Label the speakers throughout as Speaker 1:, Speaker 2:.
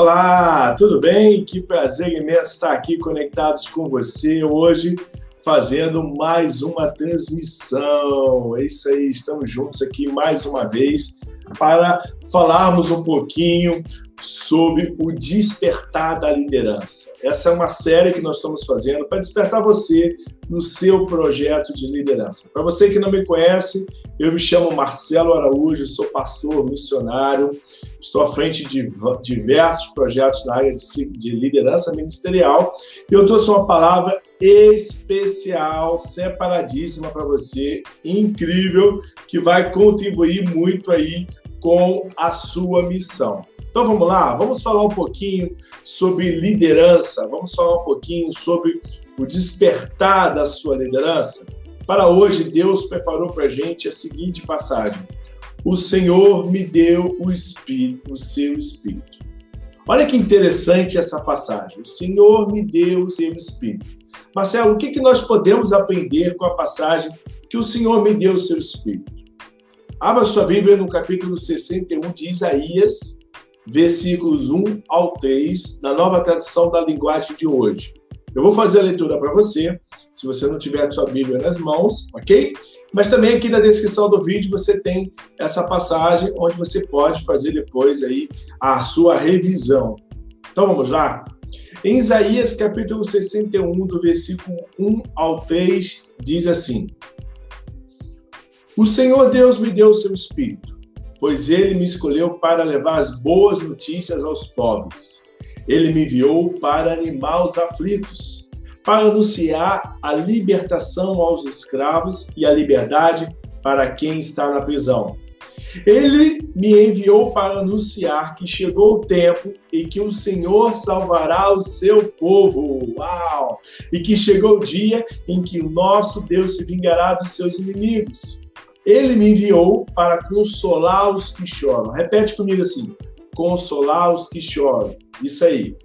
Speaker 1: Olá, tudo bem? Que prazer imenso estar aqui conectados com você hoje, fazendo mais uma transmissão. É isso aí, estamos juntos aqui mais uma vez para falarmos um pouquinho sobre o despertar da liderança. Essa é uma série que nós estamos fazendo para despertar você no seu projeto de liderança. Para você que não me conhece, eu me chamo Marcelo Araújo, sou pastor missionário, estou à frente de diversos projetos na área de liderança ministerial e eu trouxe uma palavra especial, separadíssima para você, incrível, que vai contribuir muito aí com a sua missão. Então vamos lá, vamos falar um pouquinho sobre liderança, vamos falar um pouquinho sobre o despertar da sua liderança. Para hoje, Deus preparou para a gente a seguinte passagem: O Senhor me deu o Espírito, o seu Espírito. Olha que interessante essa passagem. O Senhor me deu o seu Espírito. Marcelo, o que, que nós podemos aprender com a passagem que o Senhor me deu o seu Espírito? Abra sua Bíblia no capítulo 61 de Isaías, versículos 1 ao 3, na nova tradução da linguagem de hoje. Eu vou fazer a leitura para você, se você não tiver a sua Bíblia nas mãos, ok? Mas também aqui na descrição do vídeo você tem essa passagem onde você pode fazer depois aí a sua revisão. Então vamos lá? Em Isaías capítulo 61, do versículo 1 ao 3, diz assim: o Senhor Deus me deu o seu espírito, pois ele me escolheu para levar as boas notícias aos pobres. Ele me enviou para animar os aflitos, para anunciar a libertação aos escravos e a liberdade para quem está na prisão. Ele me enviou para anunciar que chegou o tempo e que o Senhor salvará o seu povo. Uau! E que chegou o dia em que o nosso Deus se vingará dos seus inimigos. Ele me enviou para consolar os que choram. Repete comigo assim: consolar os que choram. Isso aí.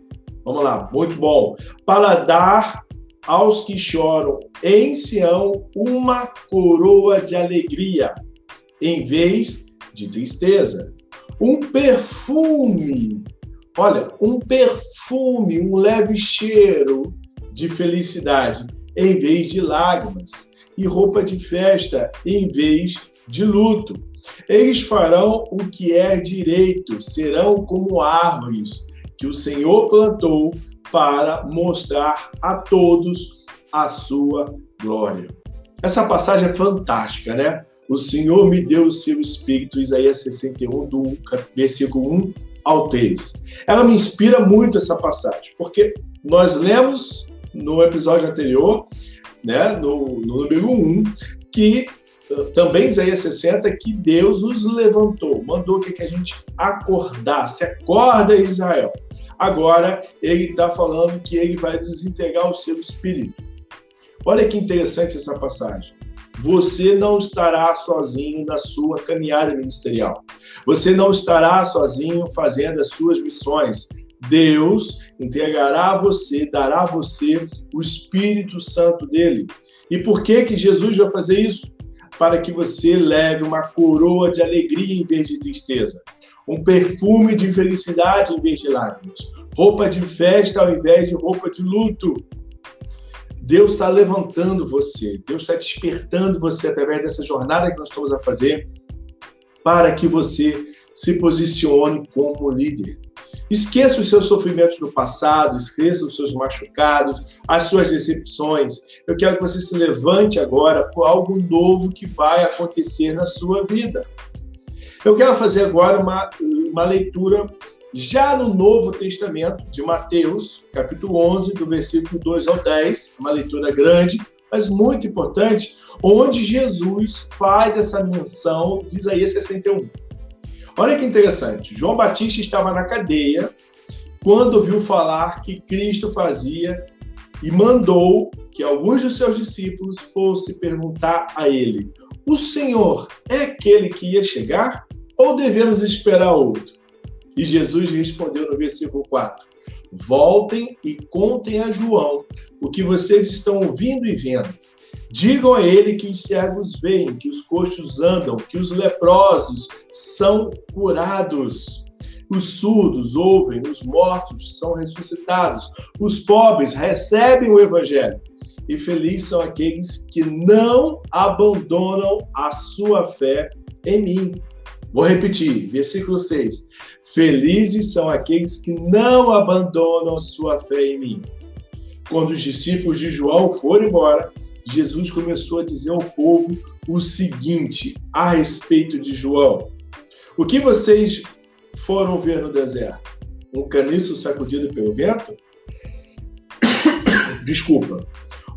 Speaker 1: Vamos lá, muito bom. Para dar aos que choram em Sião uma coroa de alegria, em vez de tristeza. Um perfume, olha, um perfume, um leve cheiro de felicidade, em vez de lágrimas e roupa de festa em vez de luto. Eles farão o que é direito, serão como árvores que o Senhor plantou para mostrar a todos a sua glória. Essa passagem é fantástica, né? O Senhor me deu o seu espírito, Isaías 61, do versículo 1 ao 3. Ela me inspira muito essa passagem, porque nós lemos no episódio anterior né, no, no número 1, que uh, também Isaías 60, que Deus os levantou, mandou que, que a gente acordasse. Acorda, Israel. Agora, ele está falando que ele vai nos entregar o seu espírito. Olha que interessante essa passagem. Você não estará sozinho na sua caminhada ministerial. Você não estará sozinho fazendo as suas missões. Deus entregará a você, dará a você o Espírito Santo dele. E por que que Jesus vai fazer isso? Para que você leve uma coroa de alegria em vez de tristeza, um perfume de felicidade em vez de lágrimas, roupa de festa ao invés de roupa de luto. Deus está levantando você, Deus está despertando você através dessa jornada que nós estamos a fazer, para que você se posicione como líder. Esqueça os seus sofrimentos do passado, esqueça os seus machucados, as suas decepções. Eu quero que você se levante agora por algo novo que vai acontecer na sua vida. Eu quero fazer agora uma, uma leitura já no Novo Testamento, de Mateus, capítulo 11, do versículo 2 ao 10, uma leitura grande, mas muito importante, onde Jesus faz essa menção de Isaías 61. Olha que interessante. João Batista estava na cadeia quando ouviu falar que Cristo fazia e mandou que alguns dos seus discípulos fossem perguntar a ele: O Senhor é aquele que ia chegar ou devemos esperar outro? E Jesus respondeu no versículo 4: Voltem e contem a João o que vocês estão ouvindo e vendo. Digam a ele que os cegos veem, que os coxos andam, que os leprosos são curados. Os surdos ouvem, os mortos são ressuscitados, os pobres recebem o evangelho. E felizes são aqueles que não abandonam a sua fé em mim. Vou repetir, versículo 6. Felizes são aqueles que não abandonam sua fé em mim. Quando os discípulos de João foram embora, Jesus começou a dizer ao povo o seguinte a respeito de João: O que vocês foram ver no deserto? Um caniço sacudido pelo vento? Desculpa.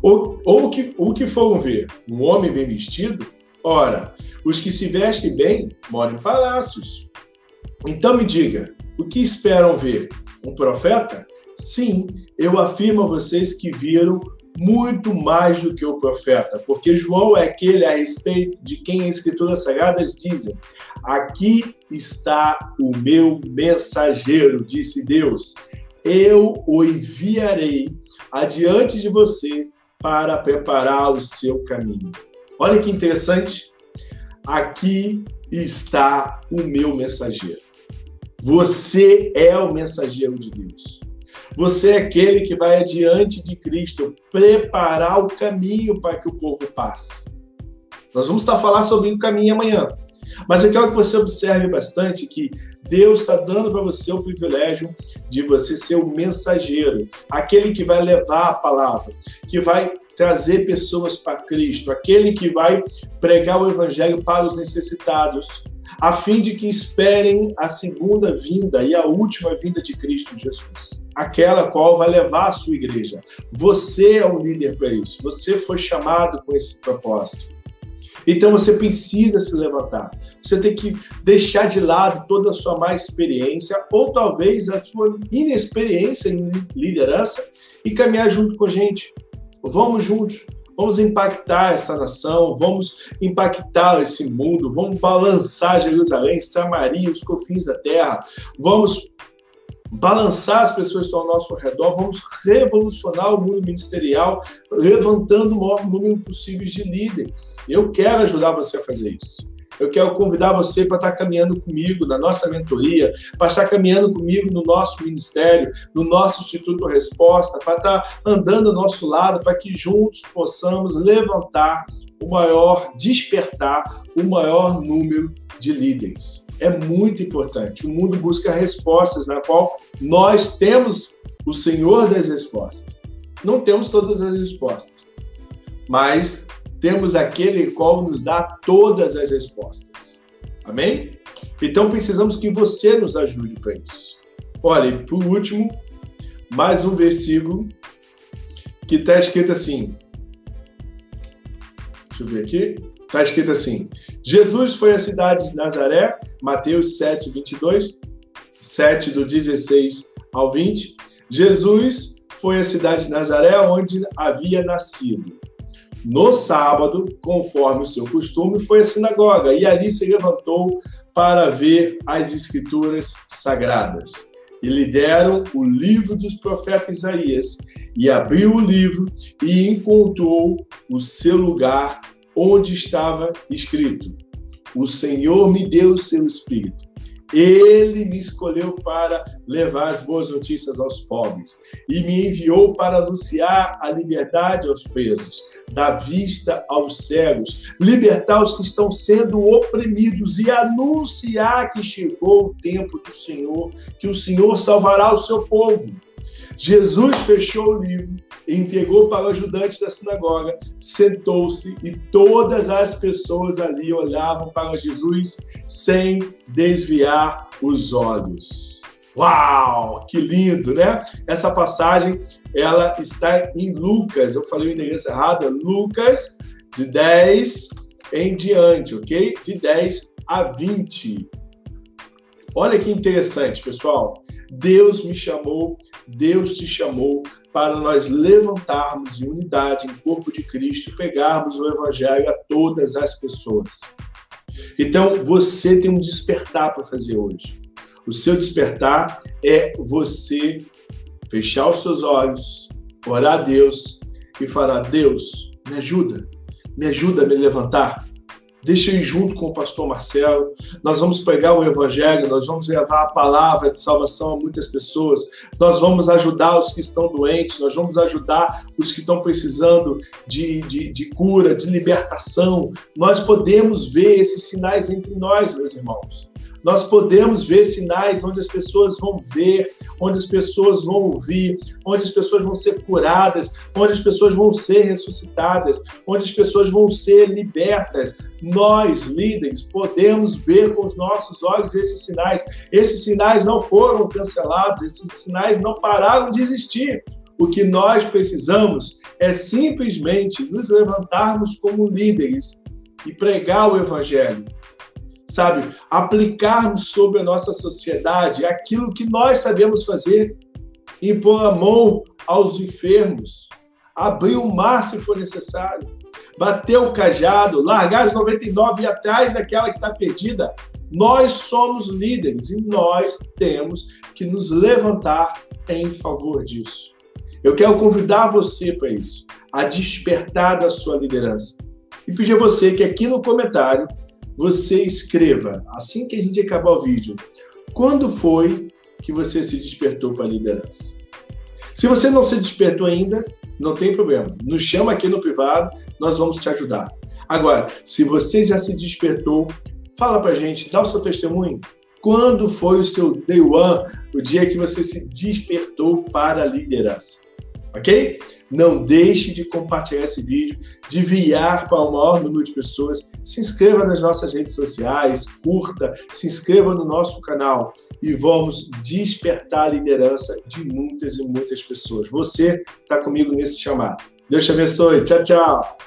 Speaker 1: Ou, ou o, que, o que foram ver? Um homem bem vestido? Ora, os que se vestem bem moram em palácios. Então me diga, o que esperam ver? Um profeta? Sim, eu afirmo a vocês que viram muito mais do que o profeta, porque João é aquele a respeito de quem as Escrituras Sagradas dizem: Aqui está o meu mensageiro, disse Deus. Eu o enviarei adiante de você para preparar o seu caminho. Olha que interessante. Aqui está o meu mensageiro. Você é o mensageiro de Deus. Você é aquele que vai adiante de Cristo preparar o caminho para que o povo passe. Nós vamos estar falando sobre o caminho amanhã. Mas eu quero que você observe bastante que Deus está dando para você o privilégio de você ser o mensageiro, aquele que vai levar a palavra, que vai trazer pessoas para Cristo, aquele que vai pregar o evangelho para os necessitados, a fim de que esperem a segunda vinda e a última vinda de Cristo Jesus, aquela qual vai levar a sua igreja. Você é o líder para isso, você foi chamado com esse propósito. Então você precisa se levantar. Você tem que deixar de lado toda a sua má experiência ou talvez a sua inexperiência em liderança e caminhar junto com a gente. Vamos juntos vamos impactar essa nação, vamos impactar esse mundo, vamos balançar Jerusalém, Samaria, os confins da terra, vamos balançar as pessoas que estão ao nosso redor, vamos revolucionar o mundo ministerial, levantando o maior número possível de líderes. Eu quero ajudar você a fazer isso. Eu quero convidar você para estar caminhando comigo na nossa mentoria, para estar caminhando comigo no nosso ministério, no nosso Instituto Resposta, para estar andando ao nosso lado, para que juntos possamos levantar o maior, despertar o maior número de líderes. É muito importante. O mundo busca respostas na qual nós temos o Senhor das respostas. Não temos todas as respostas, mas temos aquele qual nos dá todas as respostas. Amém? Então precisamos que você nos ajude para isso. Olha, por último, mais um versículo que está escrito assim. Deixa eu ver aqui. Está escrito assim: Jesus foi à cidade de Nazaré, Mateus 7, 22, 7 do 16 ao 20. Jesus foi à cidade de Nazaré, onde havia nascido. No sábado, conforme o seu costume, foi à sinagoga. E ali se levantou para ver as escrituras sagradas. E lhe deram o livro dos profetas Isaías, e abriu o livro e encontrou o seu lugar onde estava escrito: O Senhor me deu o seu espírito ele me escolheu para levar as boas notícias aos pobres e me enviou para anunciar a liberdade aos presos, dar vista aos cegos, libertar os que estão sendo oprimidos e anunciar que chegou o tempo do Senhor, que o Senhor salvará o seu povo. Jesus fechou o livro, entregou para o ajudante da sinagoga, sentou-se e todas as pessoas ali olhavam para Jesus sem desviar os olhos. Uau, que lindo, né? Essa passagem, ela está em Lucas, eu falei o endereço errado, Lucas de 10 em diante, ok? De 10 a 20. Olha que interessante, pessoal. Deus me chamou, Deus te chamou para nós levantarmos em unidade, em corpo de Cristo, e pegarmos o Evangelho a todas as pessoas. Então, você tem um despertar para fazer hoje. O seu despertar é você fechar os seus olhos, orar a Deus e falar: Deus, me ajuda, me ajuda a me levantar, Ir junto com o pastor Marcelo. Nós vamos pegar o evangelho, nós vamos levar a palavra de salvação a muitas pessoas. Nós vamos ajudar os que estão doentes, nós vamos ajudar os que estão precisando de, de, de cura, de libertação. Nós podemos ver esses sinais entre nós, meus irmãos. Nós podemos ver sinais onde as pessoas vão ver, onde as pessoas vão ouvir, onde as pessoas vão ser curadas, onde as pessoas vão ser ressuscitadas, onde as pessoas vão ser libertas. Nós, líderes, podemos ver com os nossos olhos esses sinais. Esses sinais não foram cancelados, esses sinais não pararam de existir. O que nós precisamos é simplesmente nos levantarmos como líderes e pregar o evangelho sabe? Aplicarmos sobre a nossa sociedade aquilo que nós sabemos fazer, impor a mão aos enfermos, abrir o mar se for necessário, bater o cajado, largar as 99 e atrás daquela que está perdida. Nós somos líderes e nós temos que nos levantar em favor disso. Eu quero convidar você para isso, a despertar da sua liderança. E pedir a você que aqui no comentário você escreva, assim que a gente acabar o vídeo, quando foi que você se despertou para a liderança? Se você não se despertou ainda, não tem problema. Nos chama aqui no privado, nós vamos te ajudar. Agora, se você já se despertou, fala para a gente, dá o seu testemunho. Quando foi o seu day one, o dia que você se despertou para a liderança? Ok? Não deixe de compartilhar esse vídeo, de enviar para o maior número de pessoas. Se inscreva nas nossas redes sociais, curta, se inscreva no nosso canal e vamos despertar a liderança de muitas e muitas pessoas. Você está comigo nesse chamado. Deus te abençoe. Tchau, tchau.